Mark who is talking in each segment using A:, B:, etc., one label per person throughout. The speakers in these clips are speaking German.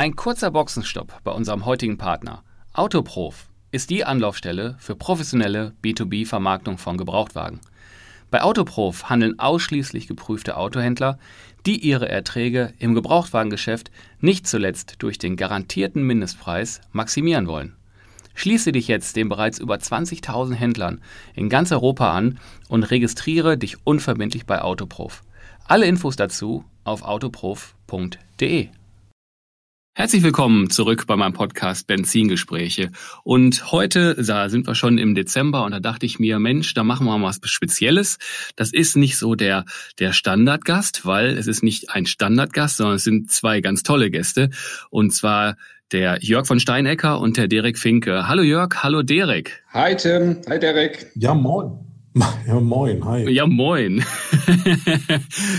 A: Ein kurzer Boxenstopp bei unserem heutigen Partner. Autoprof ist die Anlaufstelle für professionelle B2B-Vermarktung von Gebrauchtwagen. Bei Autoprof handeln ausschließlich geprüfte Autohändler, die ihre Erträge im Gebrauchtwagengeschäft nicht zuletzt durch den garantierten Mindestpreis maximieren wollen. Schließe dich jetzt den bereits über 20.000 Händlern in ganz Europa an und registriere dich unverbindlich bei Autoprof. Alle Infos dazu auf autoprof.de. Herzlich willkommen zurück bei meinem Podcast Benzingespräche. Und heute da sind wir schon im Dezember und da dachte ich mir, Mensch, da machen wir mal was Spezielles. Das ist nicht so der, der Standardgast, weil es ist nicht ein Standardgast, sondern es sind zwei ganz tolle Gäste. Und zwar der Jörg von Steinecker und der Derek Finke. Hallo Jörg, hallo Derek.
B: Hi Tim, hi Derek.
C: Ja, moin. Ja, moin, hi.
A: Ja, moin.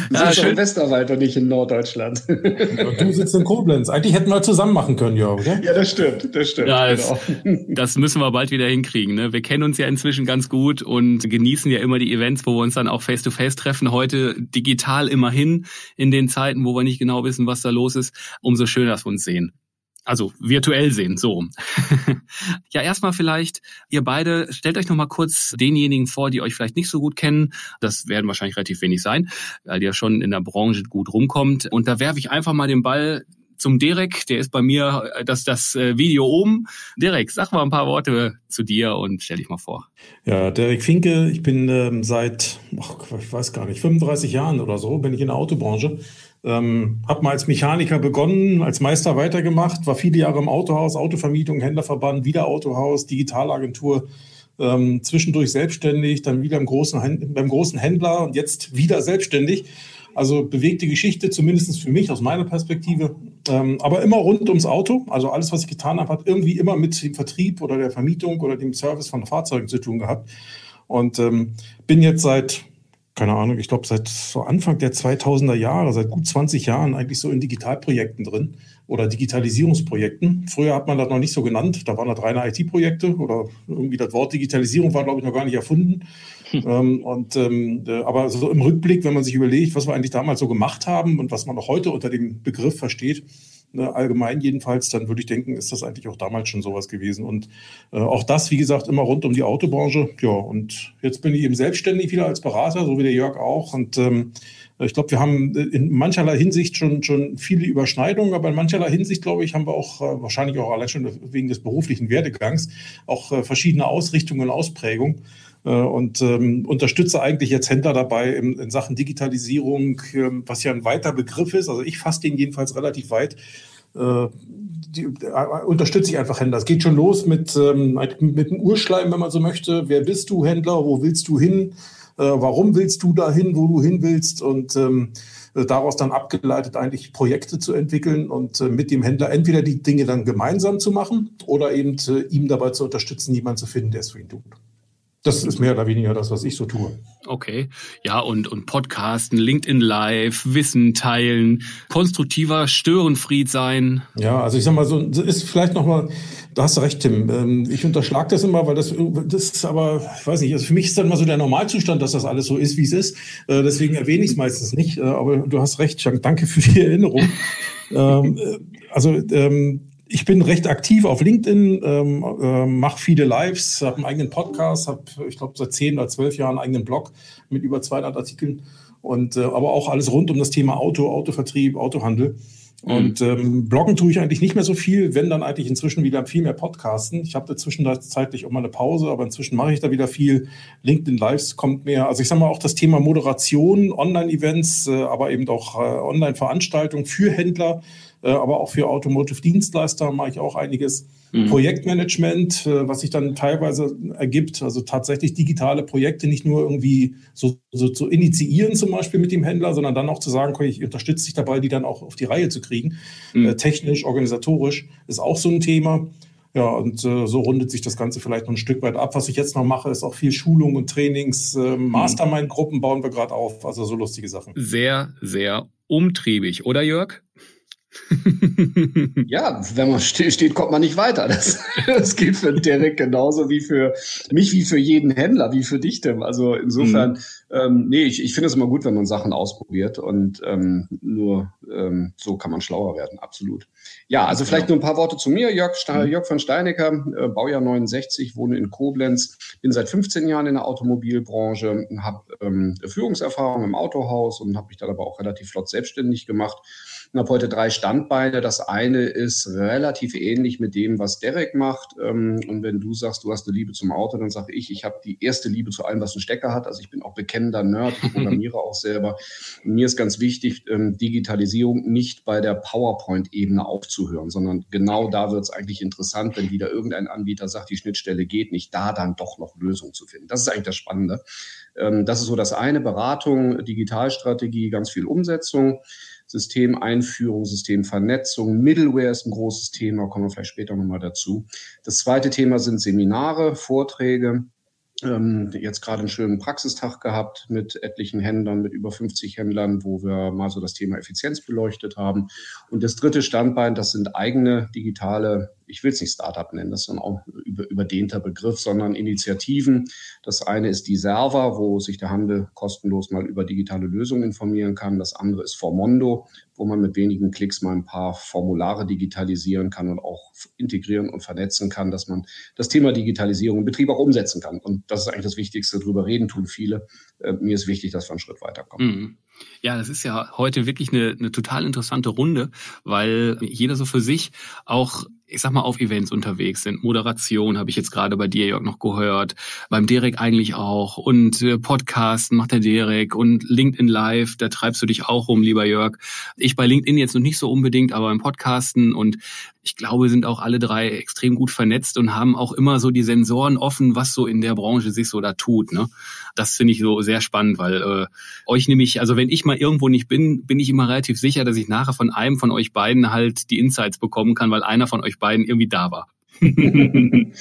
B: Du ja, bist im Westerwald und nicht in Norddeutschland.
C: Ja, du sitzt in Koblenz. Eigentlich hätten wir zusammen machen können, Jörg, oder?
B: Ja, das stimmt, das stimmt.
A: Ja, das, genau. das müssen wir bald wieder hinkriegen. Ne? Wir kennen uns ja inzwischen ganz gut und genießen ja immer die Events, wo wir uns dann auch face-to-face -face treffen. Heute digital immerhin in den Zeiten, wo wir nicht genau wissen, was da los ist. Umso schöner, dass wir uns sehen also virtuell sehen, so ja, erstmal vielleicht, ihr beide, stellt euch nochmal kurz denjenigen vor, die euch vielleicht nicht so gut kennen. Das werden wahrscheinlich relativ wenig sein, weil ihr schon in der Branche gut rumkommt. Und da werfe ich einfach mal den Ball zum Derek, der ist bei mir äh, das, das äh, Video oben. Derek, sag mal ein paar Worte zu dir und stell dich mal vor.
C: Ja, Derek Finke, ich bin ähm, seit, ach, ich weiß gar nicht, 35 Jahren oder so, bin ich in der Autobranche. Ähm, habe mal als Mechaniker begonnen, als Meister weitergemacht, war viele Jahre im Autohaus, Autovermietung, Händlerverband, wieder Autohaus, Digitalagentur, ähm, zwischendurch selbstständig, dann wieder im großen, beim großen Händler und jetzt wieder selbstständig. Also bewegte Geschichte, zumindest für mich aus meiner Perspektive. Ähm, aber immer rund ums Auto. Also alles, was ich getan habe, hat irgendwie immer mit dem Vertrieb oder der Vermietung oder dem Service von Fahrzeugen zu tun gehabt. Und ähm, bin jetzt seit keine Ahnung, ich glaube seit so Anfang der 2000er Jahre, seit gut 20 Jahren eigentlich so in Digitalprojekten drin oder Digitalisierungsprojekten. Früher hat man das noch nicht so genannt, da waren das reine IT-Projekte oder irgendwie das Wort Digitalisierung war, glaube ich, noch gar nicht erfunden. Hm. Ähm, und, ähm, äh, aber so im Rückblick, wenn man sich überlegt, was wir eigentlich damals so gemacht haben und was man auch heute unter dem Begriff versteht, ne, allgemein jedenfalls, dann würde ich denken, ist das eigentlich auch damals schon sowas gewesen. Und äh, auch das, wie gesagt, immer rund um die Autobranche. Ja, und jetzt bin ich eben selbstständig wieder als Berater, so wie der Jörg auch. Und ähm, ich glaube, wir haben in mancherlei Hinsicht schon, schon viele Überschneidungen, aber in mancherlei Hinsicht, glaube ich, haben wir auch äh, wahrscheinlich auch allein schon wegen des beruflichen Werdegangs auch äh, verschiedene Ausrichtungen und Ausprägungen. Äh, und ähm, unterstütze eigentlich jetzt Händler dabei in, in Sachen Digitalisierung, ähm, was ja ein weiter Begriff ist. Also ich fasse den jedenfalls relativ weit. Äh, die, äh, unterstütze ich einfach Händler. Es geht schon los mit, ähm, mit dem Urschleim, wenn man so möchte. Wer bist du, Händler? Wo willst du hin? Äh, warum willst du dahin, wo du hin willst? Und ähm, äh, daraus dann abgeleitet eigentlich Projekte zu entwickeln und äh, mit dem Händler entweder die Dinge dann gemeinsam zu machen oder eben äh, ihm dabei zu unterstützen, jemanden zu finden, der es für ihn tut. Das ist mehr oder weniger das, was ich so tue.
A: Okay. Ja, und, und Podcasten, LinkedIn Live, Wissen teilen, konstruktiver Störenfried sein.
C: Ja, also ich sag mal so, das ist vielleicht nochmal, da hast du recht, Tim. Ähm, ich unterschlag das immer, weil das, das ist aber, ich weiß nicht, also für mich ist dann immer so der Normalzustand, dass das alles so ist, wie es ist. Äh, deswegen erwähne ich es meistens nicht. Äh, aber du hast recht, Danke für die Erinnerung. Ähm, äh, also, ähm, ich bin recht aktiv auf LinkedIn, ähm, äh, mache viele Lives, habe einen eigenen Podcast, habe, ich glaube, seit zehn oder zwölf Jahren einen eigenen Blog mit über 200 Artikeln und äh, aber auch alles rund um das Thema Auto, Autovertrieb, Autohandel. Mhm. Und ähm, bloggen tue ich eigentlich nicht mehr so viel, wenn dann eigentlich inzwischen wieder viel mehr Podcasten. Ich habe dazwischen zeitlich auch mal eine Pause, aber inzwischen mache ich da wieder viel. LinkedIn Lives kommt mehr. Also ich sage mal auch das Thema Moderation, Online-Events, äh, aber eben auch äh, Online-Veranstaltungen für Händler aber auch für Automotive-Dienstleister mache ich auch einiges. Mhm. Projektmanagement, äh, was sich dann teilweise ergibt, also tatsächlich digitale Projekte nicht nur irgendwie so, so zu initiieren, zum Beispiel mit dem Händler, sondern dann auch zu sagen, okay, ich unterstütze dich dabei, die dann auch auf die Reihe zu kriegen. Mhm. Äh, technisch, organisatorisch ist auch so ein Thema. Ja, und äh, so rundet sich das Ganze vielleicht noch ein Stück weit ab. Was ich jetzt noch mache, ist auch viel Schulung und Trainings. Äh, Mastermind-Gruppen bauen wir gerade auf, also so lustige Sachen.
A: Sehr, sehr umtriebig, oder Jörg?
B: ja, wenn man still steht, kommt man nicht weiter. Das, das gilt für Derek genauso wie für mich, wie für jeden Händler, wie für dich, Tim. Also insofern, mhm. ähm, nee, ich, ich finde es immer gut, wenn man Sachen ausprobiert und ähm, nur ähm, so kann man schlauer werden, absolut. Ja, also vielleicht nur ein paar Worte zu mir. Jörg, Ste mhm. Jörg von Steinecker, äh, Baujahr 69, wohne in Koblenz, bin seit 15 Jahren in der Automobilbranche, habe ähm, Führungserfahrung im Autohaus und habe mich dann aber auch relativ flott selbstständig gemacht ich habe heute drei Standbeine. Das eine ist relativ ähnlich mit dem, was Derek macht. Ähm, und wenn du sagst, du hast eine Liebe zum Auto, dann sage ich, ich habe die erste Liebe zu allem, was einen Stecker hat. Also ich bin auch bekennender Nerd, ich programmiere auch selber. Und mir ist ganz wichtig, ähm, Digitalisierung nicht bei der PowerPoint-Ebene aufzuhören, sondern genau da wird es eigentlich interessant, wenn wieder irgendein Anbieter sagt, die Schnittstelle geht nicht, da dann doch noch Lösungen zu finden. Das ist eigentlich das Spannende. Ähm, das ist so das eine, Beratung, Digitalstrategie, ganz viel Umsetzung. Systemeinführung, Systemvernetzung, Middleware ist ein großes Thema, kommen wir vielleicht später nochmal dazu. Das zweite Thema sind Seminare, Vorträge. Ähm, jetzt gerade einen schönen Praxistag gehabt mit etlichen Händlern, mit über 50 Händlern, wo wir mal so das Thema Effizienz beleuchtet haben. Und das dritte Standbein, das sind eigene digitale ich will es nicht Startup nennen, das ist dann auch über, überdehnter Begriff, sondern Initiativen. Das eine ist die Server, wo sich der Handel kostenlos mal über digitale Lösungen informieren kann. Das andere ist Formondo, wo man mit wenigen Klicks mal ein paar Formulare digitalisieren kann und auch integrieren und vernetzen kann, dass man das Thema Digitalisierung im Betrieb auch umsetzen kann. Und das ist eigentlich das Wichtigste. Darüber reden tun viele. Äh, mir ist wichtig, dass wir einen Schritt weiterkommen. Mhm.
A: Ja, das ist ja heute wirklich eine, eine total interessante Runde, weil jeder so für sich auch ich sag mal, auf Events unterwegs sind. Moderation habe ich jetzt gerade bei dir, Jörg, noch gehört. Beim Derek eigentlich auch. Und äh, Podcasten macht der Derek und LinkedIn Live, da treibst du dich auch rum, lieber Jörg. Ich bei LinkedIn jetzt noch nicht so unbedingt, aber im Podcasten und ich glaube, sind auch alle drei extrem gut vernetzt und haben auch immer so die Sensoren offen, was so in der Branche sich so da tut. Ne? Das finde ich so sehr spannend, weil äh, euch nämlich, also wenn ich mal irgendwo nicht bin, bin ich immer relativ sicher, dass ich nachher von einem von euch beiden halt die Insights bekommen kann, weil einer von euch beiden irgendwie da war.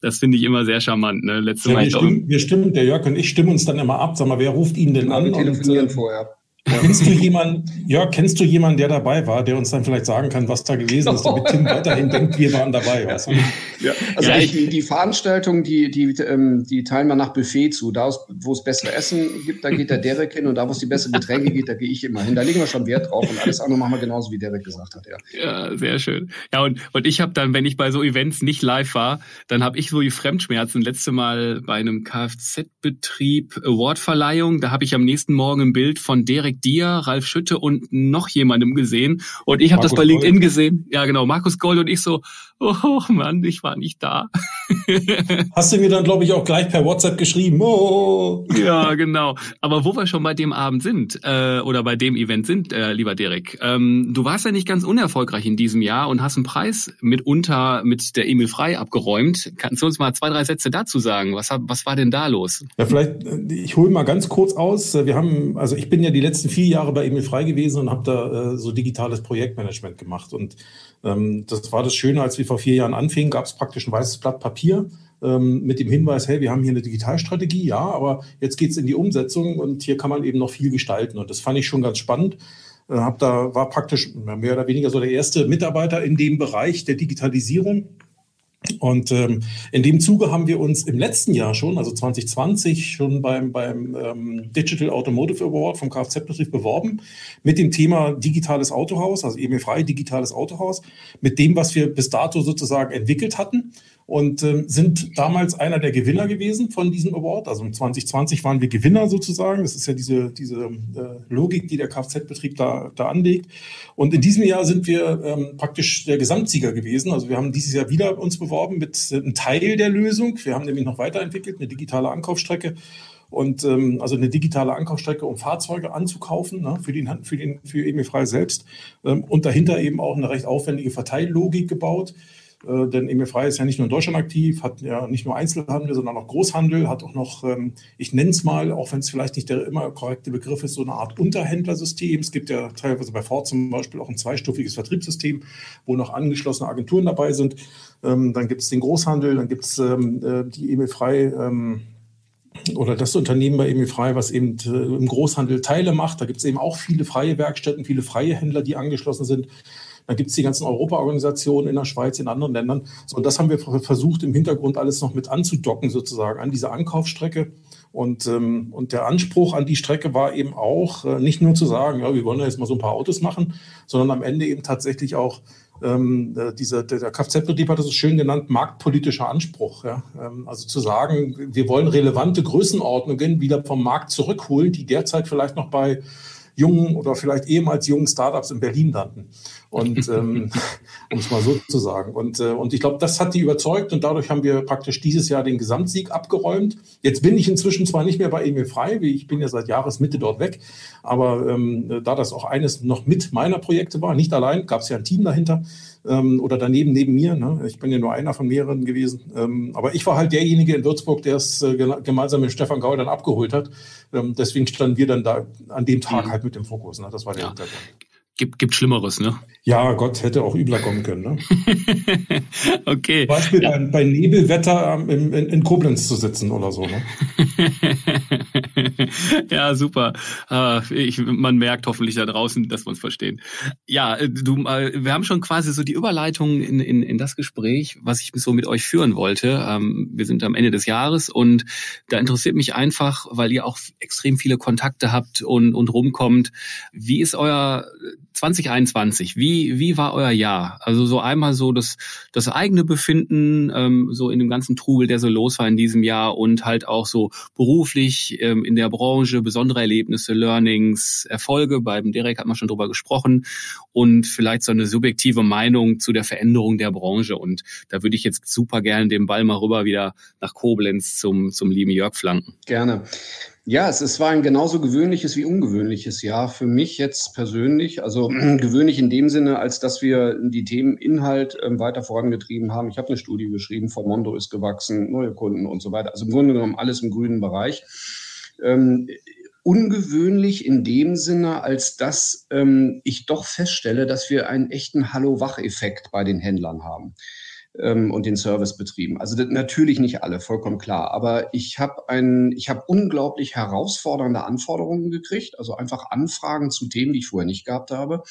A: das finde ich immer sehr charmant. Ne?
C: Letzte ja, Mal wir, stimmen, wir stimmen, der Jörg und ich stimmen uns dann immer ab. Sag mal, wer ruft ihn denn an? Wir
B: telefonieren und, äh,
C: Kennst du jemanden, Jörg, kennst du jemanden, der dabei war, der uns dann vielleicht sagen kann, was da gewesen ist, damit Tim weiterhin denkt, wir waren dabei?
B: Weißt du? ja. Also ja, ich, die, die Veranstaltung, die, die, ähm, die teilen wir nach Buffet zu. Da, wo es bessere Essen gibt, da geht der Derek hin und da, wo es die besseren Getränke gibt, da gehe ich immer hin. Da legen wir schon Wert drauf und alles andere machen wir genauso, wie Derek gesagt hat. Ja,
A: ja sehr schön. Ja, und, und ich habe dann, wenn ich bei so Events nicht live war, dann habe ich so die Fremdschmerzen. Letzte Mal bei einem Kfz-Betrieb Awardverleihung, da habe ich am nächsten Morgen ein Bild von Derek Dir, Ralf Schütte und noch jemandem gesehen. Und ich habe das bei LinkedIn Gold. gesehen. Ja, genau, Markus Gold und ich so, oh Mann, ich war nicht da.
C: Hast du mir dann, glaube ich, auch gleich per WhatsApp geschrieben. Oh.
A: Ja, genau. Aber wo wir schon bei dem Abend sind äh, oder bei dem Event sind, äh, lieber Derek, ähm, du warst ja nicht ganz unerfolgreich in diesem Jahr und hast einen Preis mitunter mit der Emil Frei abgeräumt. Kannst du uns mal zwei, drei Sätze dazu sagen? Was, was war denn da los?
C: Ja, vielleicht, äh, ich hole mal ganz kurz aus. Wir haben, also ich bin ja die letzten vier Jahre bei Emil Frei gewesen und habe da äh, so digitales Projektmanagement gemacht. Und ähm, das war das Schöne, als wir vor vier Jahren anfingen, gab es praktisch ein weißes Blatt Papier ähm, mit dem Hinweis, hey, wir haben hier eine Digitalstrategie, ja, aber jetzt geht es in die Umsetzung und hier kann man eben noch viel gestalten. Und das fand ich schon ganz spannend. Äh, hab da war praktisch mehr oder weniger so der erste Mitarbeiter in dem Bereich der Digitalisierung und ähm, in dem Zuge haben wir uns im letzten Jahr schon, also 2020, schon beim, beim ähm, Digital Automotive Award vom Kfz-Betrieb beworben mit dem Thema digitales Autohaus, also EMI frei digitales Autohaus, mit dem, was wir bis dato sozusagen entwickelt hatten und äh, sind damals einer der Gewinner gewesen von diesem Award. Also 2020 waren wir Gewinner sozusagen. Das ist ja diese, diese äh, Logik, die der Kfz-Betrieb da, da anlegt. Und in diesem Jahr sind wir ähm, praktisch der Gesamtsieger gewesen. Also wir haben dieses Jahr wieder uns beworben mit äh, einem Teil der Lösung. Wir haben nämlich noch weiterentwickelt, eine digitale Ankaufsstrecke Und ähm, also eine digitale Ankaufsstrecke, um Fahrzeuge anzukaufen ne, für, den, für, den, für EMI Frei selbst. Ähm, und dahinter eben auch eine recht aufwendige Verteillogik gebaut. Äh, denn EMI Frei ist ja nicht nur in Deutschland aktiv, hat ja nicht nur Einzelhandel, sondern auch Großhandel, hat auch noch, ähm, ich nenne es mal, auch wenn es vielleicht nicht der immer korrekte Begriff ist, so eine Art Unterhändlersystem. Es gibt ja teilweise bei Ford zum Beispiel auch ein zweistufiges Vertriebssystem, wo noch angeschlossene Agenturen dabei sind. Ähm, dann gibt es den Großhandel, dann gibt es ähm, äh, die EMI Frei oder das Unternehmen bei EMI was eben äh, im Großhandel Teile macht. Da gibt es eben auch viele freie Werkstätten, viele freie Händler, die angeschlossen sind. Da gibt es die ganzen Europa-Organisationen in der Schweiz, in anderen Ländern. So, und das haben wir versucht, im Hintergrund alles noch mit anzudocken, sozusagen, an diese Ankaufsstrecke. Und, ähm, und der Anspruch an die Strecke war eben auch, äh, nicht nur zu sagen, ja, wir wollen ja jetzt mal so ein paar Autos machen, sondern am Ende eben tatsächlich auch ähm, äh, dieser, der, Kfz-Betrieb hat das so schön genannt, marktpolitischer Anspruch. Ja? Ähm, also zu sagen, wir wollen relevante Größenordnungen wieder vom Markt zurückholen, die derzeit vielleicht noch bei jungen oder vielleicht ehemals jungen Startups in Berlin landen. Und ähm, um es mal so zu sagen. Und, äh, und ich glaube, das hat die überzeugt und dadurch haben wir praktisch dieses Jahr den Gesamtsieg abgeräumt. Jetzt bin ich inzwischen zwar nicht mehr bei Emil Frei, wie ich bin ja seit Jahresmitte dort weg, aber ähm, da das auch eines noch mit meiner Projekte war, nicht allein, gab es ja ein Team dahinter ähm, oder daneben neben mir. Ne? Ich bin ja nur einer von mehreren gewesen. Ähm, aber ich war halt derjenige in Würzburg, der es äh, gemeinsam mit Stefan Gaul dann abgeholt hat. Ähm, deswegen standen wir dann da an dem Tag mhm. halt mit dem Fokus. Ne? Das war der ja. Hintergrund.
A: Gibt, gibt Schlimmeres, ne?
C: Ja, Gott hätte auch übler kommen können, ne?
A: okay.
C: Zum Beispiel ja. bei, bei, Nebelwetter in, in, in, Koblenz zu sitzen oder so, ne?
A: ja, super. Uh, ich, man merkt hoffentlich da draußen, dass wir uns verstehen. Ja, äh, du, uh, wir haben schon quasi so die Überleitung in, in, in das Gespräch, was ich so mit euch führen wollte. Um, wir sind am Ende des Jahres und da interessiert mich einfach, weil ihr auch extrem viele Kontakte habt und, und rumkommt. Wie ist euer 2021, wie, wie war euer Jahr? Also so einmal so das, das eigene Befinden, ähm, so in dem ganzen Trubel, der so los war in diesem Jahr und halt auch so beruflich ähm, in der Branche, besondere Erlebnisse, Learnings, Erfolge. Beim Derek hat man schon drüber gesprochen und vielleicht so eine subjektive Meinung zu der Veränderung der Branche. Und da würde ich jetzt super gerne den Ball mal rüber wieder nach Koblenz zum, zum lieben Jörg flanken.
B: Gerne. Ja, es, es war ein genauso gewöhnliches wie ungewöhnliches Jahr für mich jetzt persönlich. Also gewöhnlich in dem Sinne, als dass wir die Themen Inhalt ähm, weiter vorangetrieben haben. Ich habe eine Studie geschrieben, Formondo ist gewachsen, neue Kunden und so weiter. Also im Grunde genommen alles im grünen Bereich. Ähm, ungewöhnlich in dem Sinne, als dass ähm, ich doch feststelle, dass wir einen echten Hallo-Wach-Effekt bei den Händlern haben ähm, und den Servicebetrieben. Also das, natürlich nicht alle, vollkommen klar. Aber ich habe ein, ich habe unglaublich herausfordernde Anforderungen gekriegt, also einfach Anfragen zu Themen, die ich vorher nicht gehabt habe.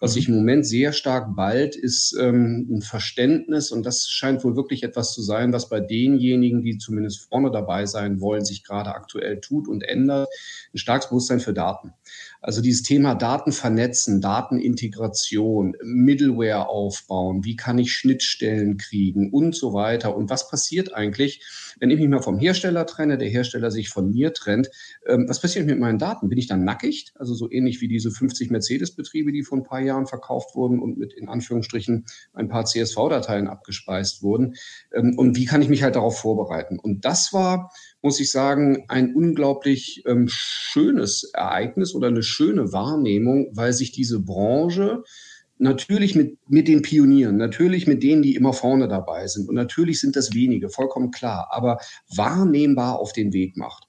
B: Was sich im Moment sehr stark bald ist ähm, ein Verständnis und das scheint wohl wirklich etwas zu sein, was bei denjenigen, die zumindest vorne dabei sein wollen, sich gerade aktuell tut und ändert. Ein starkes Bewusstsein für Daten. Also dieses Thema Daten vernetzen, Datenintegration, Middleware aufbauen, wie kann ich Schnittstellen kriegen und so weiter. Und was passiert eigentlich, wenn ich mich mal vom Hersteller trenne, der Hersteller sich von mir trennt? Ähm, was passiert mit meinen Daten? Bin ich dann nackig? Also so ähnlich wie diese 50 Mercedes-Betriebe, die vor ein paar Jahren verkauft wurden und mit in Anführungsstrichen ein paar CSV-Dateien abgespeist wurden. Ähm, und wie kann ich mich halt darauf vorbereiten? Und das war muss ich sagen, ein unglaublich ähm, schönes Ereignis oder eine schöne Wahrnehmung, weil sich diese Branche natürlich mit, mit den Pionieren, natürlich mit denen, die immer vorne dabei sind. Und natürlich sind das wenige, vollkommen klar, aber wahrnehmbar auf den Weg macht.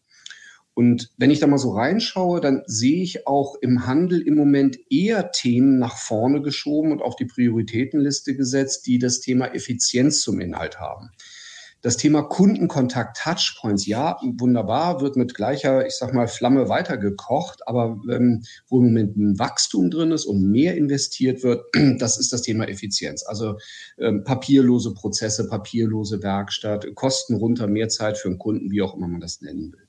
B: Und wenn ich da mal so reinschaue, dann sehe ich auch im Handel im Moment eher Themen nach vorne geschoben und auf die Prioritätenliste gesetzt, die das Thema Effizienz zum Inhalt haben. Das Thema Kundenkontakt, Touchpoints, ja, wunderbar, wird mit gleicher, ich sag mal, Flamme weitergekocht, aber ähm, wo im Moment ein Wachstum drin ist und mehr investiert wird, das ist das Thema Effizienz. Also ähm, papierlose Prozesse, papierlose Werkstatt, Kosten runter, mehr Zeit für den Kunden, wie auch immer man das nennen will.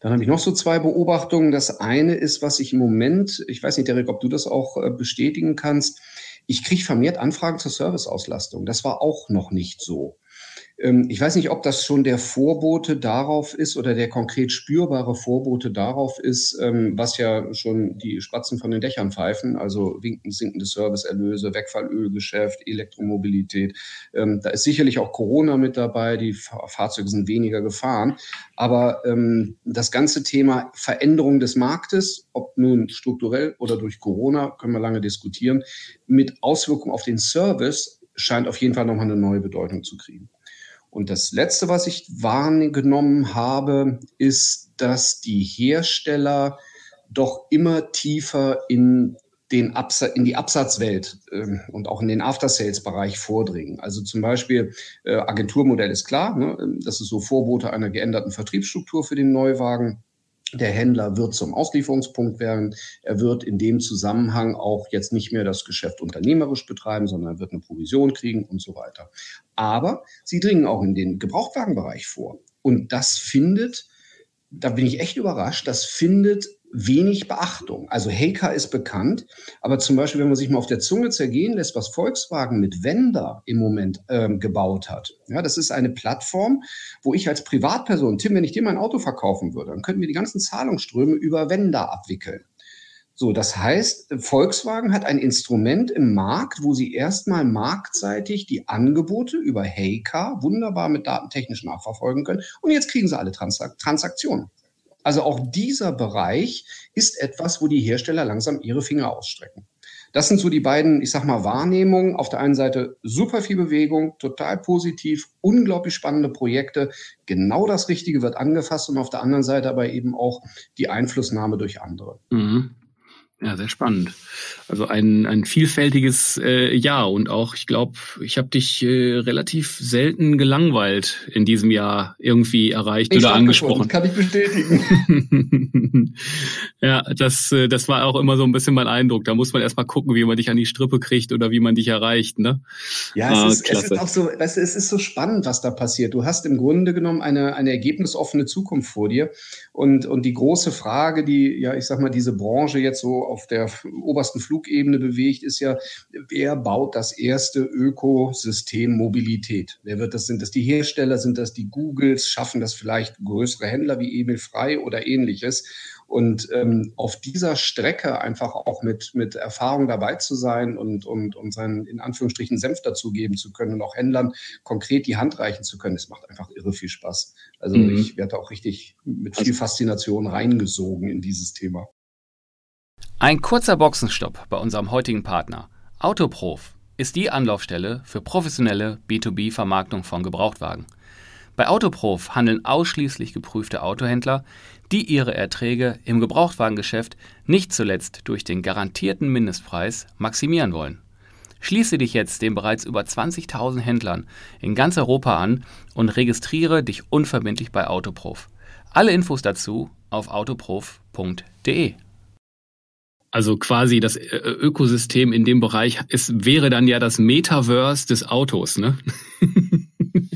B: Dann habe ich noch so zwei Beobachtungen. Das eine ist, was ich im Moment, ich weiß nicht, Derek, ob du das auch äh, bestätigen kannst, ich kriege vermehrt Anfragen zur Serviceauslastung. Das war auch noch nicht so. Ähm, ich weiß nicht, ob das schon der Vorbote darauf ist oder der konkret spürbare Vorbote darauf ist, ähm, was ja schon die Spatzen von den Dächern pfeifen, also sinkende Serviceerlöse, Wegfallölgeschäft, Elektromobilität. Ähm, da ist sicherlich auch Corona mit dabei, die Fahrzeuge sind weniger gefahren. Aber das ganze Thema Veränderung des Marktes, ob nun strukturell oder durch Corona, können wir lange diskutieren, mit Auswirkungen auf den Service scheint auf jeden Fall nochmal eine neue Bedeutung zu kriegen. Und das Letzte, was ich wahrgenommen habe, ist, dass die Hersteller doch immer tiefer in den Absatz, in die Absatzwelt äh, und auch in den After-Sales-Bereich vordringen. Also zum Beispiel äh, Agenturmodell ist klar, ne? das ist so Vorbote einer geänderten Vertriebsstruktur für den Neuwagen. Der Händler wird zum Auslieferungspunkt werden. Er wird in dem Zusammenhang auch jetzt nicht mehr das Geschäft unternehmerisch betreiben, sondern wird eine Provision kriegen und so weiter. Aber sie dringen auch in den Gebrauchtwagenbereich vor. Und das findet, da bin ich echt überrascht, das findet wenig Beachtung. Also Heika ist bekannt, aber zum Beispiel, wenn man sich mal auf der Zunge zergehen lässt, was Volkswagen mit Wender im Moment ähm, gebaut hat. Ja, das ist eine Plattform, wo ich als Privatperson, Tim, wenn ich dir mein Auto verkaufen würde, dann könnten wir die ganzen Zahlungsströme über Wender abwickeln. So, das heißt, Volkswagen hat ein Instrument im Markt, wo sie erstmal marktseitig die Angebote über Heika wunderbar mit datentechnisch nachverfolgen können. Und jetzt kriegen sie alle Transaktionen. Also auch dieser Bereich ist etwas, wo die Hersteller langsam ihre Finger ausstrecken. Das sind so die beiden, ich sag mal, Wahrnehmungen. Auf der einen Seite super viel Bewegung, total positiv, unglaublich spannende Projekte. Genau das Richtige wird angefasst und auf der anderen Seite aber eben auch die Einflussnahme durch andere.
A: Mhm. Ja, sehr spannend. Also ein, ein vielfältiges äh, Jahr und auch, ich glaube, ich habe dich äh, relativ selten gelangweilt in diesem Jahr irgendwie erreicht ich oder angesprochen.
B: Kann ich bestätigen.
A: ja, das, äh, das war auch immer so ein bisschen mein Eindruck. Da muss man erstmal gucken, wie man dich an die Strippe kriegt oder wie man dich erreicht. Ne?
B: Ja, es, ah, ist, es ist auch so, weißt du, es ist so spannend, was da passiert. Du hast im Grunde genommen eine, eine ergebnisoffene Zukunft vor dir. Und, und die große Frage, die, ja, ich sag mal, diese Branche jetzt so auf der obersten Flugebene bewegt, ist ja, wer baut das erste Ökosystem Mobilität? Wer wird das? Sind das die Hersteller? Sind das die Googles? Schaffen das vielleicht größere Händler wie Emil Frei oder ähnliches? Und ähm, auf dieser Strecke einfach auch mit, mit Erfahrung dabei zu sein und, und, und seinen in Anführungsstrichen Senf dazugeben zu können und auch Händlern konkret die Hand reichen zu können, das macht einfach irre viel Spaß. Also mhm. ich werde auch richtig mit viel Faszination reingesogen in dieses Thema.
A: Ein kurzer Boxenstopp bei unserem heutigen Partner. Autoprof ist die Anlaufstelle für professionelle B2B-Vermarktung von Gebrauchtwagen. Bei Autoprof handeln ausschließlich geprüfte Autohändler, die ihre Erträge im Gebrauchtwagengeschäft nicht zuletzt durch den garantierten Mindestpreis maximieren wollen. Schließe dich jetzt den bereits über 20.000 Händlern in ganz Europa an und registriere dich unverbindlich bei Autoprof. Alle Infos dazu auf autoprof.de. Also quasi das äh, Ökosystem in dem Bereich ist, wäre dann ja das Metaverse des Autos, ne?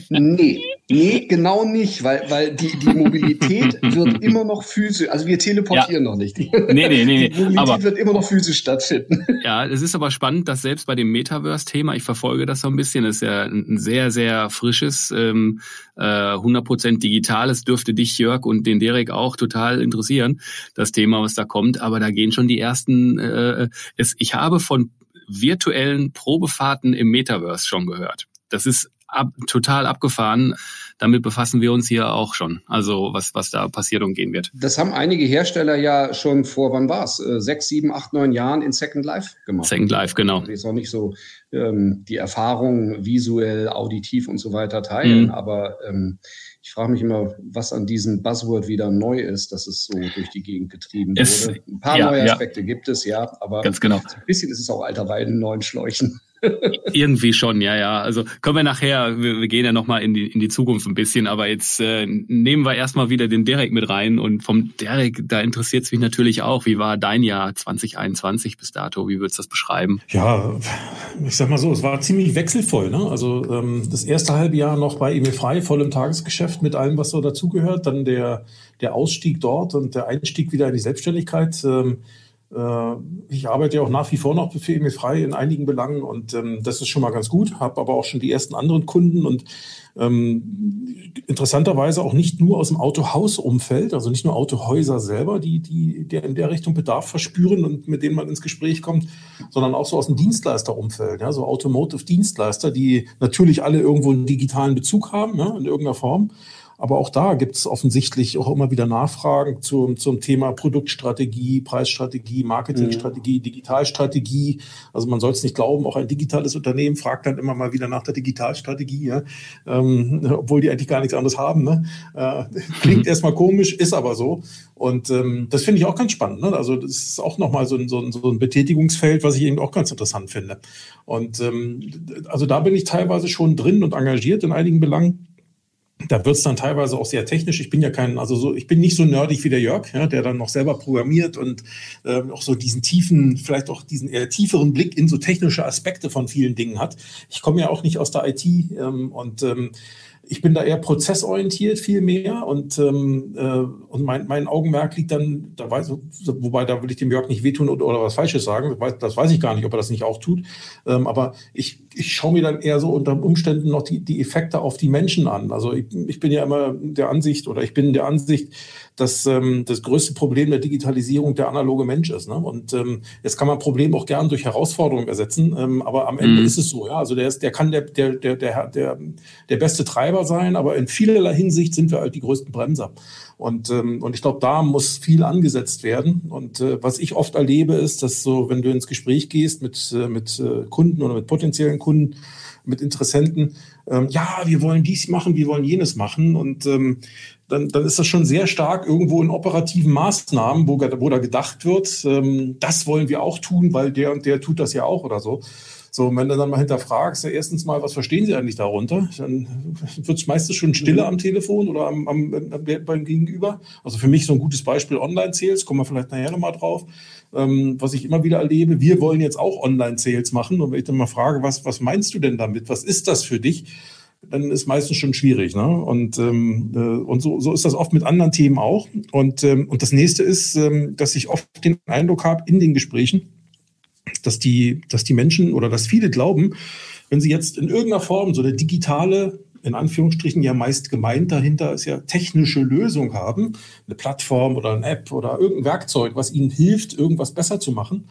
B: Nee, nee, genau nicht, weil, weil die, die Mobilität wird immer noch physisch, also wir teleportieren ja. noch nicht. Die,
A: nee, nee, nee,
B: die Mobilität aber, wird immer noch physisch stattfinden.
A: Ja, es ist aber spannend, dass selbst bei dem Metaverse-Thema, ich verfolge das so ein bisschen, ist ja ein sehr, sehr frisches, ähm, äh, 100% digitales, dürfte dich, Jörg, und den Derek auch total interessieren, das Thema, was da kommt, aber da gehen schon die ersten, äh, es, ich habe von virtuellen Probefahrten im Metaverse schon gehört. Das ist ab, total abgefahren. Damit befassen wir uns hier auch schon. Also was, was da passiert und gehen wird.
B: Das haben einige Hersteller ja schon vor, wann war es? Äh, sechs, sieben, acht, neun Jahren in Second Life gemacht.
A: Second Life, genau.
B: Also ist auch nicht so ähm, die Erfahrung visuell, auditiv und so weiter teilen, mhm. aber ähm, ich frage mich immer, was an diesem Buzzword wieder neu ist, dass es so durch die Gegend getrieben es, wurde. Ein paar ja, neue Aspekte ja. gibt es, ja, aber
A: Ganz genau.
B: ein bisschen ist es auch alter Wein in neuen Schläuchen.
A: Irgendwie schon, ja, ja. Also können wir nachher, wir, wir gehen ja nochmal in die, in die Zukunft ein bisschen, aber jetzt äh, nehmen wir erstmal wieder den Derek mit rein und vom Derek, da interessiert es mich natürlich auch, wie war dein Jahr 2021 bis dato? Wie würdest du das beschreiben?
C: Ja, ich sag mal so, es war ziemlich wechselvoll. Ne? Also ähm, das erste halbe Jahr noch bei Emil Frei, voll im Tagesgeschäft mit allem, was so dazugehört. Dann der, der Ausstieg dort und der Einstieg wieder in die Selbstständigkeit. Ähm, Äh, ich arbeite ja auch nach wie vor noch für EMI frei in einigen Belangen und ähm, das ist schon mal ganz gut, habe aber auch schon die ersten anderen Kunden und ähm, interessanterweise auch nicht nur aus dem Autohausumfeld, also nicht nur Autohäuser selber, die, die, die in der Richtung Bedarf verspüren und mit denen man ins Gespräch kommt, sondern auch so aus dem Dienstleisterumfeld, ja, so Automotive-Dienstleister, die natürlich alle irgendwo einen digitalen Bezug haben, ja, in irgendeiner Form aber auch da gibt es offensichtlich auch immer wieder Nachfragen zum, zum Thema Produktstrategie, Preisstrategie, Marketingstrategie, mhm. Digitalstrategie. Also man soll es nicht glauben, auch ein digitales Unternehmen fragt dann immer mal wieder nach der Digitalstrategie, ja? ähm, obwohl die eigentlich gar nichts anderes haben. Ne? Äh, klingt mhm. erstmal komisch, ist aber so. Und ähm, das finde ich auch ganz spannend. Ne? Also das ist auch nochmal so ein, so, ein, so ein Betätigungsfeld, was ich eben auch ganz interessant finde. Und ähm, also da bin ich teilweise schon drin und engagiert in einigen Belangen da wird es dann teilweise auch sehr technisch. Ich bin ja kein, also so, ich bin nicht so nerdig wie der Jörg, ja, der dann noch selber programmiert und äh, auch so diesen tiefen, vielleicht auch diesen eher tieferen Blick in so technische Aspekte von vielen Dingen hat. Ich komme ja auch nicht aus der IT ähm, und ähm, ich bin da eher prozessorientiert viel mehr und, ähm, äh, und mein, mein Augenmerk liegt dann, da weiß, wobei da will ich dem Jörg nicht wehtun oder, oder was Falsches sagen, das weiß, das weiß ich gar nicht, ob er das nicht auch tut. Ähm, aber ich, ich schaue mir dann eher so unter Umständen noch die, die Effekte auf die Menschen an. Also ich, ich bin ja immer der Ansicht oder ich bin der Ansicht, dass ähm, das größte Problem der Digitalisierung der analoge Mensch ist. Ne? Und ähm, jetzt kann man Problem auch gern durch Herausforderungen ersetzen, ähm, aber am Ende mhm. ist es so, ja. Also der ist, der kann der, der, der, der, der, der beste Treiber sein, aber in vielerlei Hinsicht sind wir halt die größten Bremser. Und, ähm, und ich glaube, da muss viel angesetzt werden. Und äh, was ich oft erlebe, ist, dass so, wenn du ins Gespräch gehst mit, äh, mit äh, Kunden oder mit potenziellen Kunden, mit Interessenten, ähm, ja, wir wollen dies machen, wir wollen jenes machen. Und ähm, dann, dann ist das schon sehr stark irgendwo in operativen Maßnahmen, wo, wo da gedacht wird, ähm, das wollen wir auch tun, weil der und der tut das ja auch oder so. So, und wenn du dann mal hinterfragst, ja, erstens mal, was verstehen sie eigentlich darunter? Dann wird es meistens schon stille am Telefon oder am, am, am, beim Gegenüber. Also für mich so ein gutes Beispiel Online-Sales, kommen wir vielleicht nachher nochmal drauf. Ähm, was ich immer wieder erlebe, wir wollen jetzt auch Online-Sales machen. Und wenn ich dann mal frage, was, was meinst du denn damit? Was ist das für dich? dann ist meistens schon schwierig. Ne? Und, ähm, äh, und so, so ist das oft mit anderen Themen auch. Und, ähm, und das nächste ist, ähm, dass ich oft den Eindruck habe in den Gesprächen, dass die, dass die Menschen oder dass viele glauben, wenn sie jetzt in irgendeiner Form so eine digitale, in Anführungsstrichen ja meist gemeint dahinter ist ja technische Lösung haben, eine Plattform oder eine App oder irgendein Werkzeug, was ihnen hilft, irgendwas besser zu machen.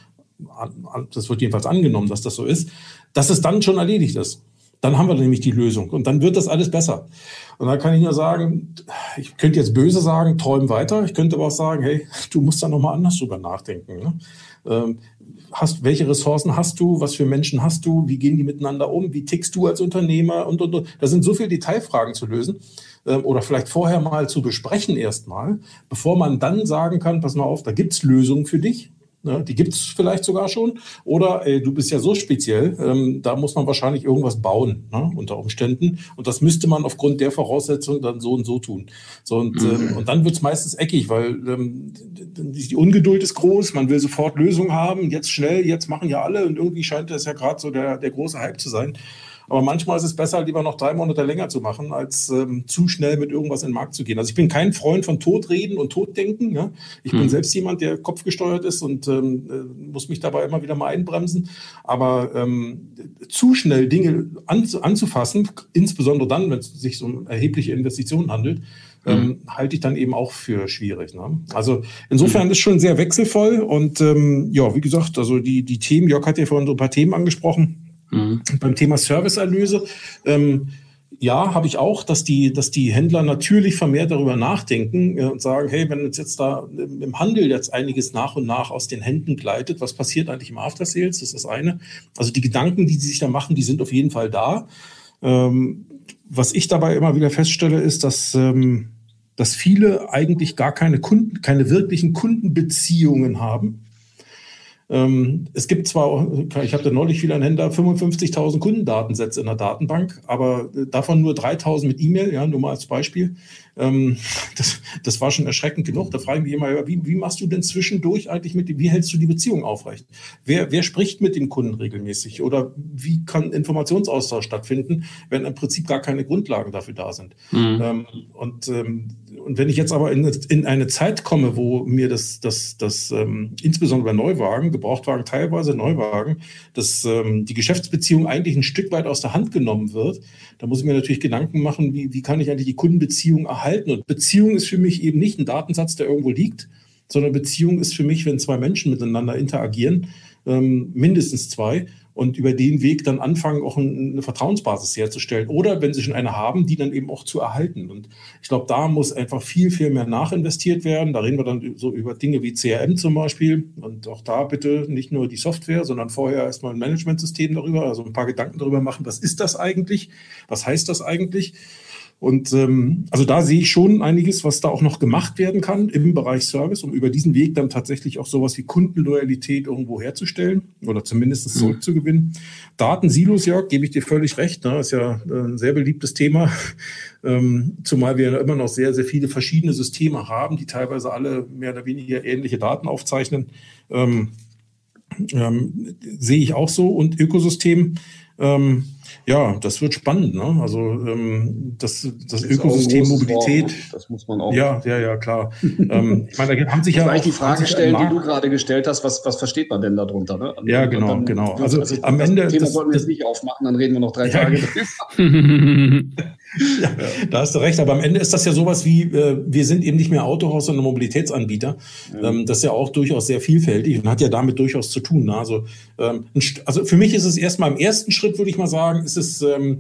C: Das wird jedenfalls angenommen, dass das so ist, dass es dann schon erledigt ist. Dann haben wir nämlich die Lösung und dann wird das alles besser. Und da kann ich nur sagen, ich könnte jetzt böse sagen, träum weiter. Ich könnte aber auch sagen, hey, du musst da nochmal anders drüber nachdenken. Ne? Hast, welche Ressourcen hast du? Was für Menschen hast du? Wie gehen die miteinander um? Wie tickst du als Unternehmer? Und, und, und. Da sind so viele Detailfragen zu lösen ähm, oder vielleicht vorher mal zu besprechen erstmal, bevor man dann sagen kann, pass mal auf, da gibt's Lösungen für dich. Ne, die gibt es vielleicht sogar schon. Oder ey, du bist ja so speziell, ähm, da muss man wahrscheinlich irgendwas bauen, ne, unter Umständen. Und das müsste man aufgrund der Voraussetzungen dann so und so tun. So, und, mhm. ähm, und dann wird es meistens eckig, weil ähm, die Ungeduld ist groß, man will sofort Lösungen haben, jetzt schnell, jetzt machen ja alle und irgendwie scheint das ja gerade so der, der große Hype zu sein. Aber manchmal ist es besser, lieber noch drei Monate länger zu machen, als ähm, zu schnell mit irgendwas in den Markt zu gehen. Also ich bin kein Freund von Totreden und Toddenken. Ja? Ich hm. bin selbst jemand, der kopfgesteuert ist und ähm, äh, muss mich dabei immer wieder mal einbremsen. Aber ähm, zu schnell Dinge an, anzufassen, insbesondere dann, wenn es sich um erhebliche Investitionen handelt, ähm, mhm. halte ich dann eben auch für schwierig. Ne? Also insofern mhm. ist schon sehr wechselvoll und ähm, ja, wie gesagt, also die, die Themen, Jörg hat ja vorhin so ein paar Themen angesprochen. Mhm. Beim Thema Serviceerlöse, ähm, ja, habe ich auch, dass die, dass die Händler natürlich vermehrt darüber nachdenken äh, und sagen, hey, wenn uns jetzt da im Handel jetzt einiges nach und nach aus den Händen gleitet, was passiert eigentlich im After Sales? Das ist das eine. Also die Gedanken, die sie sich da machen, die sind auf jeden Fall da. Ähm, was ich dabei immer wieder feststelle, ist, dass, ähm, dass viele eigentlich gar keine Kunden, keine wirklichen Kundenbeziehungen haben Ähm, es gibt zwar, ich habe da neulich viel an Händler, 55.000 Kundendatensätze in der Datenbank, aber davon nur 3.000 mit E-Mail, ja, nur mal als Beispiel. Ähm, das, das war schon erschreckend genug. Da frage ich mich immer, wie, wie machst du denn zwischendurch eigentlich mit, wie hältst du die Beziehung aufrecht? Wer, wer spricht mit dem Kunden regelmäßig? Oder wie kann Informationsaustausch stattfinden, wenn im Prinzip gar keine Grundlagen dafür da sind? Mhm. Ähm, und, ähm, und wenn ich jetzt aber in, in eine Zeit komme, wo mir das, das, das ähm, insbesondere bei Neuwagen, Gebrauchtwagen teilweise, Neuwagen, dass ähm, die Geschäftsbeziehung eigentlich ein Stück weit aus der Hand genommen wird, da muss ich mir natürlich Gedanken machen, wie, wie kann ich eigentlich die Kundenbeziehung erhalten? Und Beziehung ist für mich eben nicht ein Datensatz, der irgendwo liegt, sondern Beziehung ist für mich, wenn zwei Menschen miteinander interagieren, ähm, mindestens zwei, und über den Weg dann anfangen, auch eine Vertrauensbasis herzustellen. Oder wenn sie schon eine haben, die dann eben auch zu erhalten. Und ich glaube, da muss einfach viel, viel mehr nachinvestiert werden. Da reden wir dann so über Dinge wie CRM zum Beispiel. Und auch da bitte nicht nur die Software, sondern vorher erstmal ein Managementsystem darüber, also ein paar Gedanken darüber machen, was ist das eigentlich? Was heißt das eigentlich? Und ähm, also da sehe ich schon einiges, was da auch noch gemacht werden kann im Bereich Service, um über diesen Weg dann tatsächlich auch sowas wie Kundenloyalität irgendwo herzustellen oder zumindest mhm. zurückzugewinnen. Mhm. Datensilos, ja, gebe ich dir völlig recht. Ne? Ist ja äh, ein sehr beliebtes Thema, ähm, zumal wir ja immer noch sehr, sehr viele verschiedene Systeme haben, die teilweise alle mehr oder weniger ähnliche Daten aufzeichnen. Ähm, ähm, sehe ich auch so. Und Ökosystem, ähm, ja, das wird spannend. Ne? Also ähm, das, das, das Ökosystem Mobilität. Wort,
B: das muss man auch.
C: Ja, ja, ja, klar. ähm,
B: ich meine, da haben sich ja auch die Frage stellen, die du gerade gestellt hast. Was, was versteht man denn darunter? Ne?
C: Ja, genau, dann, genau. Also, also am Ende.
B: Das Thema sollten wir jetzt nicht aufmachen, dann reden wir noch drei ja. Tage
C: drüber. ja, da hast du recht. Aber am Ende ist das ja sowas wie, äh, wir sind eben nicht mehr Autohaus, sondern Mobilitätsanbieter. Ja. Ähm, das ist ja auch durchaus sehr vielfältig und hat ja damit durchaus zu tun. Ne? Also, ähm, also für mich ist es erstmal im ersten Schritt, würde ich mal sagen, ist es ähm,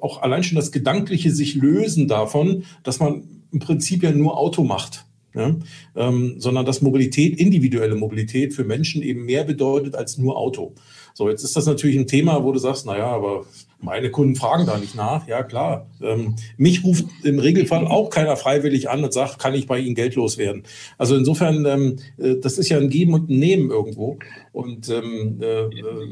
C: auch allein schon das gedankliche sich lösen davon, dass man im Prinzip ja nur Auto macht. Ja, ähm, sondern dass Mobilität, individuelle Mobilität für Menschen eben mehr bedeutet als nur Auto. So, jetzt ist das natürlich ein Thema, wo du sagst, naja, aber meine Kunden fragen da nicht nach. Ja, klar. Ähm, mich ruft im Regelfall auch keiner freiwillig an und sagt, kann ich bei Ihnen Geld loswerden? Also insofern, ähm, äh, das ist ja ein Geben und ein Nehmen irgendwo. Und ähm, äh,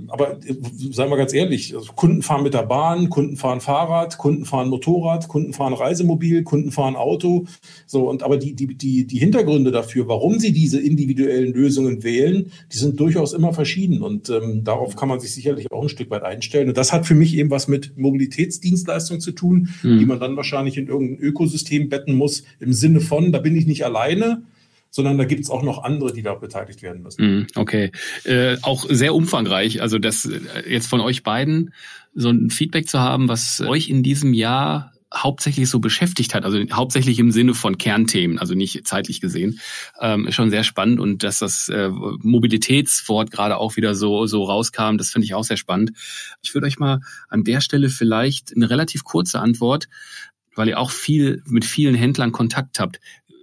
C: aber äh, sagen wir ganz ehrlich, also Kunden fahren mit der Bahn, Kunden fahren Fahrrad, Kunden fahren Motorrad, Kunden fahren Reisemobil, Kunden fahren Auto. So, und aber die, die, die, die Hintergründe dafür, warum sie diese individuellen Lösungen wählen, die sind durchaus immer verschieden. Und ähm, darauf kann man sich sicherlich auch ein Stück weit einstellen. Und das hat für mich eben was mit Mobilitätsdienstleistungen zu tun, mhm. die man dann wahrscheinlich in irgendein Ökosystem betten muss, im Sinne von, da bin ich nicht alleine, sondern da gibt es auch noch andere, die da beteiligt werden müssen.
A: Mhm, okay, äh, auch sehr umfangreich. Also das äh, jetzt von euch beiden so ein Feedback zu haben, was euch in diesem Jahr hauptsächlich so beschäftigt hat, also hauptsächlich im Sinne von Kernthemen, also nicht zeitlich gesehen, ähm, schon sehr spannend und dass das äh, Mobilitätswort gerade auch wieder so so rauskam, das finde ich auch sehr spannend. Ich würde euch mal an der Stelle vielleicht eine relativ kurze Antwort, weil ihr auch viel mit vielen Händlern Kontakt habt.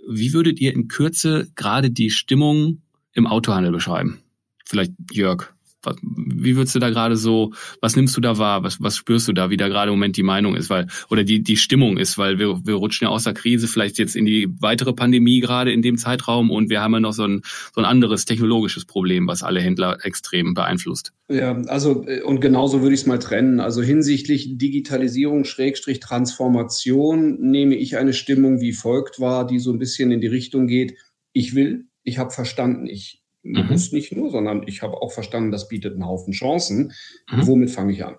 A: Wie würdet ihr in Kürze gerade die Stimmung im Autohandel beschreiben? Vielleicht Jörg. Wie würdest du da gerade so, was nimmst du da wahr? Was, was spürst du da, wie da gerade im Moment die Meinung ist, weil, oder die, die Stimmung ist, weil wir, wir rutschen ja aus der Krise vielleicht jetzt in die weitere Pandemie gerade in dem Zeitraum und wir haben ja noch so ein, so ein anderes technologisches Problem, was alle Händler extrem beeinflusst.
B: Ja, also, äh, und genauso würde ich es mal trennen. Also hinsichtlich Digitalisierung, Schrägstrich Transformation nehme ich eine Stimmung wie folgt wahr, die so ein bisschen in die Richtung geht, ich will, ich habe verstanden, ich Mhm. Muss nicht nur, sondern ich habe auch verstanden, das bietet einen Haufen Chancen. Mhm. Womit fange ich an?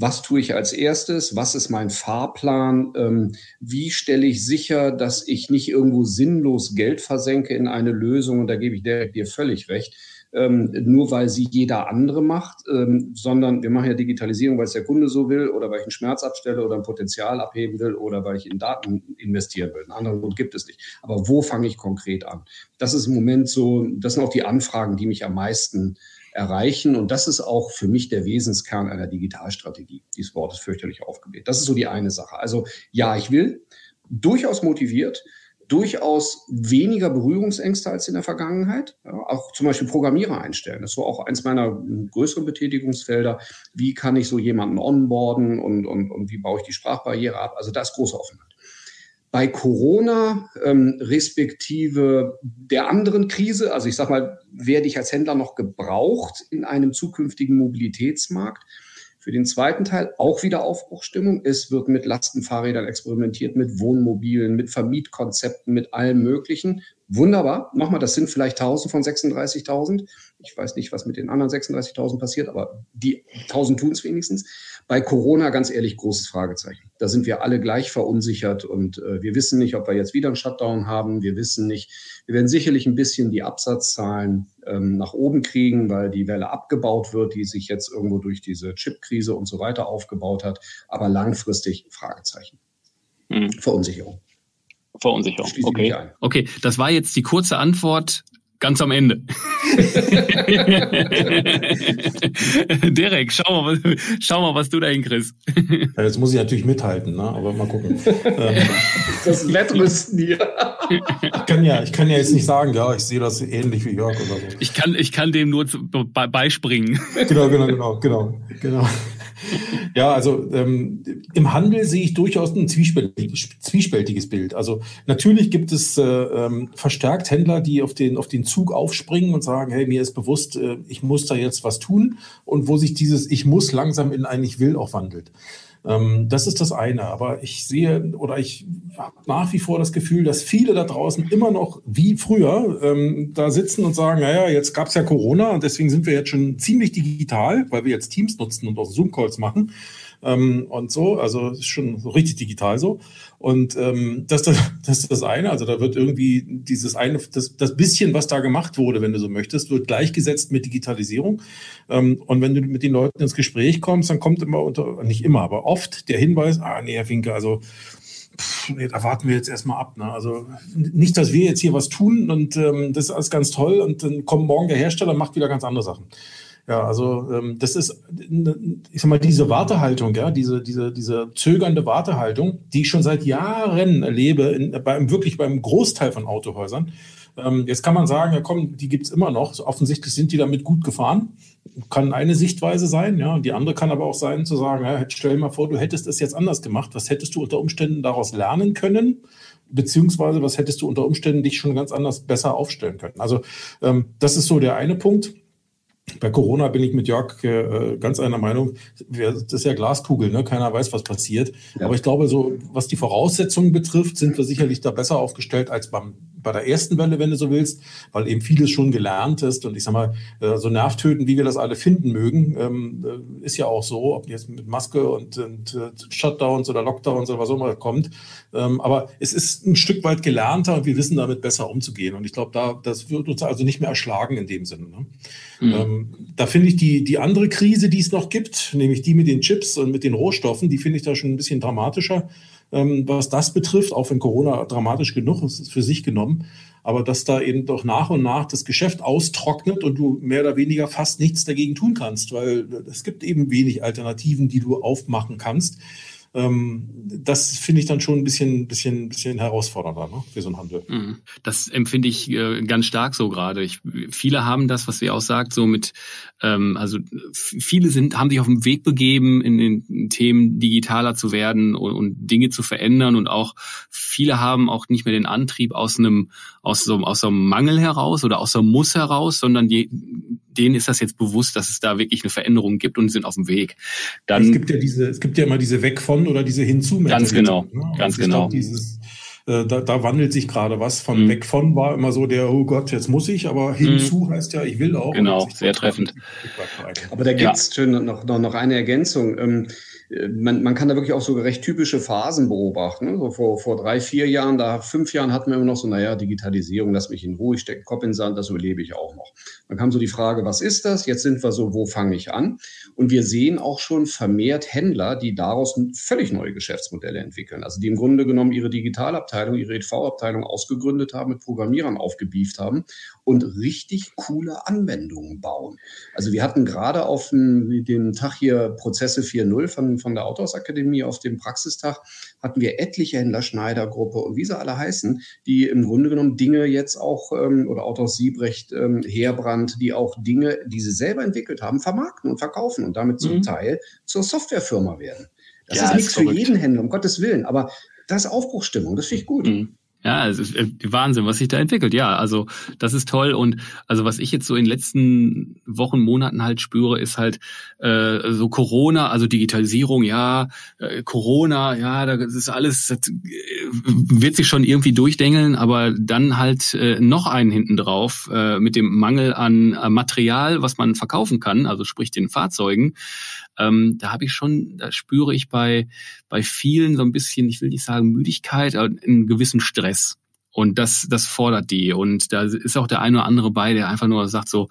B: Was tue ich als erstes? Was ist mein Fahrplan? Ähm, wie stelle ich sicher, dass ich nicht irgendwo sinnlos Geld versenke in eine Lösung? Und da gebe ich dir völlig recht ähm, nur weil sie jeder andere macht, ähm, sondern wir machen ja Digitalisierung, weil es der Kunde so will oder weil ich einen Schmerz abstelle oder ein Potenzial abheben will oder weil ich in Daten investieren will. Einen anderen Grund gibt es nicht. Aber wo fange ich konkret an? Das ist im Moment so, das sind auch die Anfragen, die mich am meisten erreichen. Und das ist auch für mich der Wesenskern einer Digitalstrategie. Dieses Wort ist fürchterlich aufgebläht. Das ist so die eine Sache. Also ja, ich will durchaus motiviert durchaus weniger Berührungsängste als in der Vergangenheit. Ja, auch zum Beispiel Programmierer einstellen. Das war auch eins meiner größeren Betätigungsfelder. Wie kann ich so jemanden onboarden und, und, und wie baue ich die Sprachbarriere ab? Also das große Offenheit. bei Corona ähm, respektive der anderen Krise, also ich sage mal, werde ich als Händler noch gebraucht in einem zukünftigen Mobilitätsmarkt? Für den zweiten Teil auch wieder Aufbruchstimmung. Es wird mit Lastenfahrrädern experimentiert, mit Wohnmobilen, mit Vermietkonzepten, mit allem Möglichen. Wunderbar. Nochmal, das sind vielleicht 1000 von 36.000. Ich weiß nicht, was mit den anderen 36.000 passiert, aber die 1000 tun es wenigstens. Bei Corona ganz ehrlich großes Fragezeichen. Da sind wir alle gleich verunsichert und äh, wir wissen nicht, ob wir jetzt wieder einen Shutdown haben. Wir wissen nicht. Wir werden sicherlich ein bisschen die Absatzzahlen ähm, nach oben kriegen, weil die Welle abgebaut wird, die sich jetzt irgendwo durch diese Chipkrise und so weiter aufgebaut hat. Aber langfristig Fragezeichen. Mhm. Verunsicherung.
A: Verunsicherung. Okay. Okay, das war jetzt die kurze Antwort ganz am Ende. Derek, schau mal, schau mal, was du da hinkriegst.
C: Ja, jetzt muss ich natürlich mithalten, ne? aber mal gucken.
B: das Wettrüsten hier.
C: ich, kann ja, ich kann ja jetzt nicht sagen, ja, ich sehe das ähnlich wie Jörg oder so.
A: Ich kann, ich kann dem nur beispringen.
C: Genau, genau, genau, genau, genau ja, also ähm, im Handel sehe ich durchaus ein zwiespältiges, Bild. Also natürlich gibt es äh, ähm, verstärkt Händler, die auf den, auf den Zug aufspringen und sagen, hey, mir ist bewusst, äh, ich muss da jetzt was tun und wo sich dieses Ich muss langsam in ein Ich will auch wandelt. Ähm, das ist das eine. Aber ich sehe oder ich habe nach wie vor das Gefühl, dass viele da draußen immer noch wie früher ähm, da sitzen und sagen, naja, jetzt gab es ja Corona und deswegen sind wir jetzt schon ziemlich digital, weil wir jetzt Teams nutzen und auch Zoom-Calls machen ähm, und so. Also ist schon so richtig digital so. Und ähm, das, das, das ist das eine. Also da wird irgendwie dieses eine, das, das bisschen, was da gemacht wurde, wenn du so möchtest, wird gleichgesetzt mit Digitalisierung. Ähm, und wenn du mit den Leuten ins Gespräch kommst, dann kommt immer unter, nicht immer, aber oft der Hinweis, ah nee, Herr Finke, also pff, nee, da warten wir jetzt erstmal ab. Ne? Also nicht, dass wir jetzt hier was tun und ähm, das ist alles ganz toll und dann kommt morgen der Hersteller und macht wieder ganz andere Sachen. Ja, also ähm, das ist, ich sag mal, diese Wartehaltung, ja, diese, diese, diese zögernde Wartehaltung, die ich schon seit Jahren erlebe, in, beim, wirklich beim Großteil von Autohäusern. Ähm, jetzt kann man sagen, ja komm, die gibt's immer noch. So, offensichtlich sind die damit gut gefahren. Kann eine Sichtweise sein, ja. Und die andere kann aber auch sein, zu sagen, ja, stell dir mal vor, du hättest es jetzt anders gemacht. Was hättest du unter Umständen daraus lernen können? Beziehungsweise was hättest du unter Umständen dich schon ganz anders besser aufstellen können? Also ähm, das ist so der eine Punkt. Bei Corona bin ich mit Jörg äh, ganz einer Meinung. Das ist ja Glaskugel, ne? keiner weiß, was passiert. Ja. Aber ich glaube, so was die Voraussetzungen betrifft, sind wir sicherlich da besser aufgestellt als beim bei der ersten Welle, wenn du so willst, weil eben vieles schon gelernt ist. Und ich sag mal, äh, so nervtöten, wie wir das alle finden mögen, ähm, äh, ist ja auch so, ob jetzt mit Maske und, und äh, Shutdowns oder Lockdowns oder was auch immer kommt. Ähm, aber es ist ein Stück weit gelernter und wir wissen damit besser umzugehen. Und ich glaube, da, das wird uns also nicht mehr erschlagen in dem Sinne. Ne? Mhm. Ähm, da finde ich die, die andere Krise, die es noch gibt, nämlich die mit den Chips und mit den Rohstoffen, die finde ich da schon ein bisschen dramatischer ähm, was das betrifft, auch wenn Corona dramatisch genug ist, ist für sich genommen. Aber dass da eben doch nach und nach das Geschäft austrocknet und du mehr oder weniger fast nichts dagegen tun kannst, weil es gibt eben wenig Alternativen, die du aufmachen kannst. Ähm, das finde ich dann schon ein bisschen, bisschen, bisschen herausfordernder ne, für so einen Handel. Mhm.
A: Das empfinde ich äh, ganz stark so gerade. Viele haben das, was wir auch sagt, so mit, ähm, also viele sind, haben sich auf den Weg begeben, in den Themen digitaler zu werden und, und Dinge zu verändern und auch viele haben auch nicht mehr den Antrieb aus einem, aus so, aus so einem Mangel heraus oder aus so einem Muss heraus, sondern die, denen ist das jetzt bewusst, dass es da wirklich eine Veränderung gibt und sind auf dem Weg.
C: Dann, es gibt ja diese, es gibt ja immer diese Weg von oder diese hinzu.
A: Ganz genau, ne? ganz genau.
C: Dieses, äh, da, da wandelt sich gerade was. Von mhm. weg von war immer so der, oh Gott, jetzt muss ich, aber hinzu mhm. heißt ja, ich will auch.
A: Genau, sehr treffend.
B: Aber da gibt's ja. noch, noch, noch eine Ergänzung. Ähm, man, man kann da wirklich auch so recht typische Phasen beobachten. So vor, vor drei, vier Jahren, da fünf Jahren hatten wir immer noch so, naja, Digitalisierung, lass mich in Ruhe, ich stecke Kopf in den Sand, das überlebe ich auch noch. Dann kam so die Frage, was ist das? Jetzt sind wir so, wo fange ich an? Und wir sehen auch schon vermehrt Händler, die daraus völlig neue Geschäftsmodelle entwickeln. Also die im Grunde genommen ihre Digitalabteilung, ihre EDV-Abteilung ausgegründet haben, mit Programmierern aufgebieft haben und richtig coole Anwendungen bauen. Also wir hatten gerade auf den, den Tag hier Prozesse 4.0 von, von der Autors Akademie auf dem Praxistag, hatten wir etliche Händler, Schneider-Gruppe und wie sie alle heißen, die im Grunde genommen Dinge jetzt auch, ähm, oder Autors Siebrecht, ähm, Heerbrand, die auch Dinge, die sie selber entwickelt haben, vermarkten und verkaufen und damit zum mhm. Teil zur Softwarefirma werden. Das ja, ist nichts für jeden Händler, um Gottes Willen. Aber das ist Aufbruchstimmung, das finde ich gut. Mhm.
A: Ja, es ist äh, Wahnsinn, was sich da entwickelt. Ja, also das ist toll. Und also was ich jetzt so in den letzten Wochen, Monaten halt spüre, ist halt äh, so Corona, also Digitalisierung, ja, äh, Corona, ja, das ist alles, das äh, wird sich schon irgendwie durchdengeln, aber dann halt äh, noch einen hinten drauf äh, mit dem Mangel an äh, Material, was man verkaufen kann, also sprich den Fahrzeugen. Ähm, da habe ich schon, da spüre ich bei, bei vielen so ein bisschen, ich will nicht sagen Müdigkeit, aber einen gewissen Stress. Und das, das fordert die. Und da ist auch der eine oder andere bei, der einfach nur sagt so,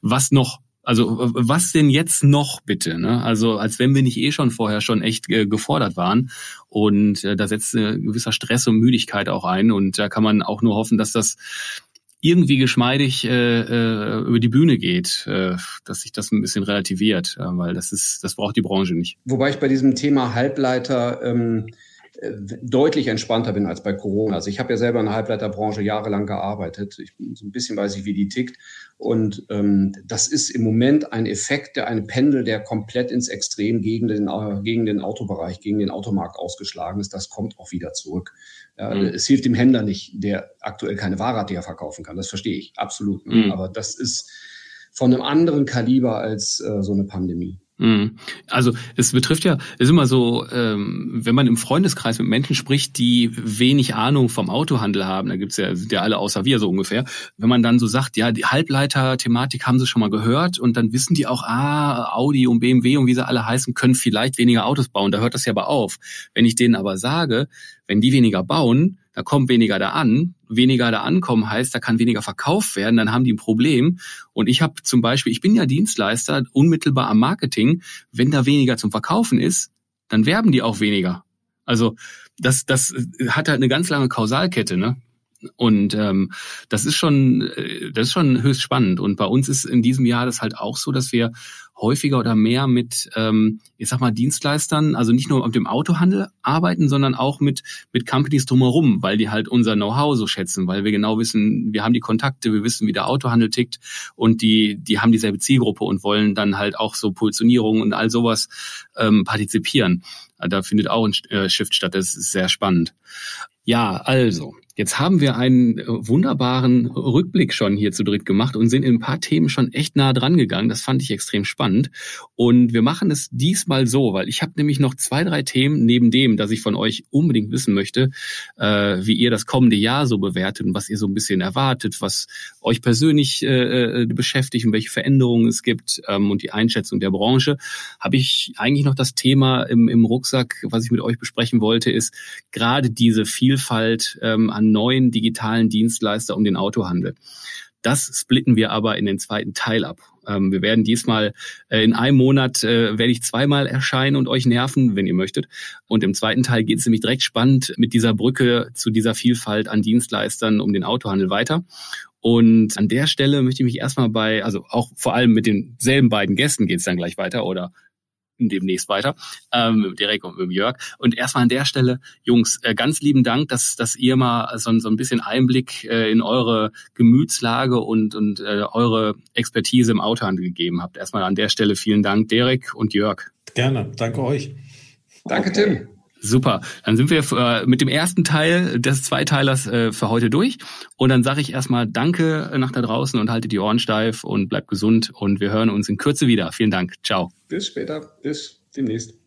A: was noch? Also was denn jetzt noch bitte? Ne? Also als wenn wir nicht eh schon vorher schon echt äh, gefordert waren. Und äh, da setzt ein gewisser Stress und Müdigkeit auch ein. Und da kann man auch nur hoffen, dass das irgendwie geschmeidig äh, äh, über die Bühne geht, äh, dass sich das ein bisschen relativiert, äh, weil das ist, das braucht die Branche nicht.
B: Wobei ich bei diesem Thema Halbleiter ähm, äh, deutlich entspannter bin als bei Corona. Also ich habe ja selber in der Halbleiterbranche jahrelang gearbeitet. Ich, so ein bisschen weiß ich, wie die tickt. Und ähm, das ist im Moment ein Effekt, der ein Pendel, der komplett ins Extrem gegen den, äh, gegen den Autobereich, gegen den Automarkt ausgeschlagen ist. Das kommt auch wieder zurück. Ja, mhm. Es hilft dem Händler nicht, der aktuell keine Ware hat, die er verkaufen kann. Das verstehe ich absolut. Mhm. Aber das ist von einem anderen Kaliber als äh, so eine Pandemie.
A: Mhm. Also es betrifft ja, es ist immer so, ähm, wenn man im Freundeskreis mit Menschen spricht, die wenig Ahnung vom Autohandel haben, da gibt's ja, sind ja alle außer wir so ungefähr, wenn man dann so sagt, ja, die Halbleiter-Thematik haben sie schon mal gehört und dann wissen die auch, ah, Audi und BMW und wie sie alle heißen, können vielleicht weniger Autos bauen. Da hört das ja aber auf. Wenn ich denen aber sage, wenn die weniger bauen, da kommt weniger da an. Weniger da ankommen heißt, da kann weniger verkauft werden, dann haben die ein Problem. Und ich habe zum Beispiel, ich bin ja Dienstleister, unmittelbar am Marketing. Wenn da weniger zum Verkaufen ist, dann werben die auch weniger. Also das, das hat halt eine ganz lange Kausalkette, ne? Und ähm, das ist schon, äh, das ist schon höchst spannend. Und bei uns ist in diesem Jahr das halt auch so, dass wir häufiger oder mehr mit, ähm, ich sag mal, Dienstleistern, also nicht nur auf dem Autohandel arbeiten, sondern auch mit, mit Companies drumherum, weil die halt unser Know-how so schätzen, weil wir genau wissen, wir haben die Kontakte, wir wissen, wie der Autohandel tickt und die, die haben dieselbe Zielgruppe und wollen dann halt auch so Positionierung und all sowas ähm, partizipieren. Da findet auch ein äh, Shift statt, das ist sehr spannend. Ja, also, Jetzt haben wir einen äh, wunderbaren Rückblick schon hier zu dritt gemacht und sind in ein paar Themen schon echt nah dran gegangen. Das fand ich extrem spannend. Und wir machen es diesmal so, weil ich habe nämlich noch zwei, drei Themen neben dem, dass ich von euch unbedingt wissen möchte, äh, wie ihr das kommende Jahr so bewertet und was ihr so ein bisschen erwartet, was euch persönlich äh, äh beschäftigt und welche Veränderungen es gibt ähm, und die Einschätzung der Branche. Habe ich eigentlich noch das Thema im, im Rucksack, was ich mit euch besprechen wollte, ist gerade diese Vielfalt ähm, an neuen digitalen Dienstleister um den Autohandel. Das splitten wir aber in den zweiten Teil ab. Ähm, wir werden diesmal äh, in einem Monat äh, werde ich zweimal erscheinen und euch nerven, wenn ihr möchtet. Und im zweiten Teil geht es nämlich direkt spannend mit dieser Brücke zu dieser Vielfalt an Dienstleistern um den Autohandel weiter. Und an der Stelle möchte ich mich erstmal bei, also auch vor allem mit denselben beiden Gästen geht es dann gleich weiter oder demnächst weiter, ähm, mit Derek und mit Jörg. Und erstmal an der Stelle, Jungs, äh, ganz lieben Dank, dass, dass ihr mal so, so ein bisschen Einblick äh, in eure Gemütslage und, und äh, eure Expertise im Autohandel gegeben habt. Erstmal an der Stelle vielen Dank, Derek und Jörg.
C: Gerne, danke euch.
B: Danke, Tim.
A: Super, dann sind wir äh, mit dem ersten Teil des Zweiteilers äh, für heute durch. Und dann sage ich erstmal Danke nach da draußen und halte die Ohren steif und bleibt gesund. Und wir hören uns in Kürze wieder. Vielen Dank. Ciao.
B: Bis später. Bis demnächst.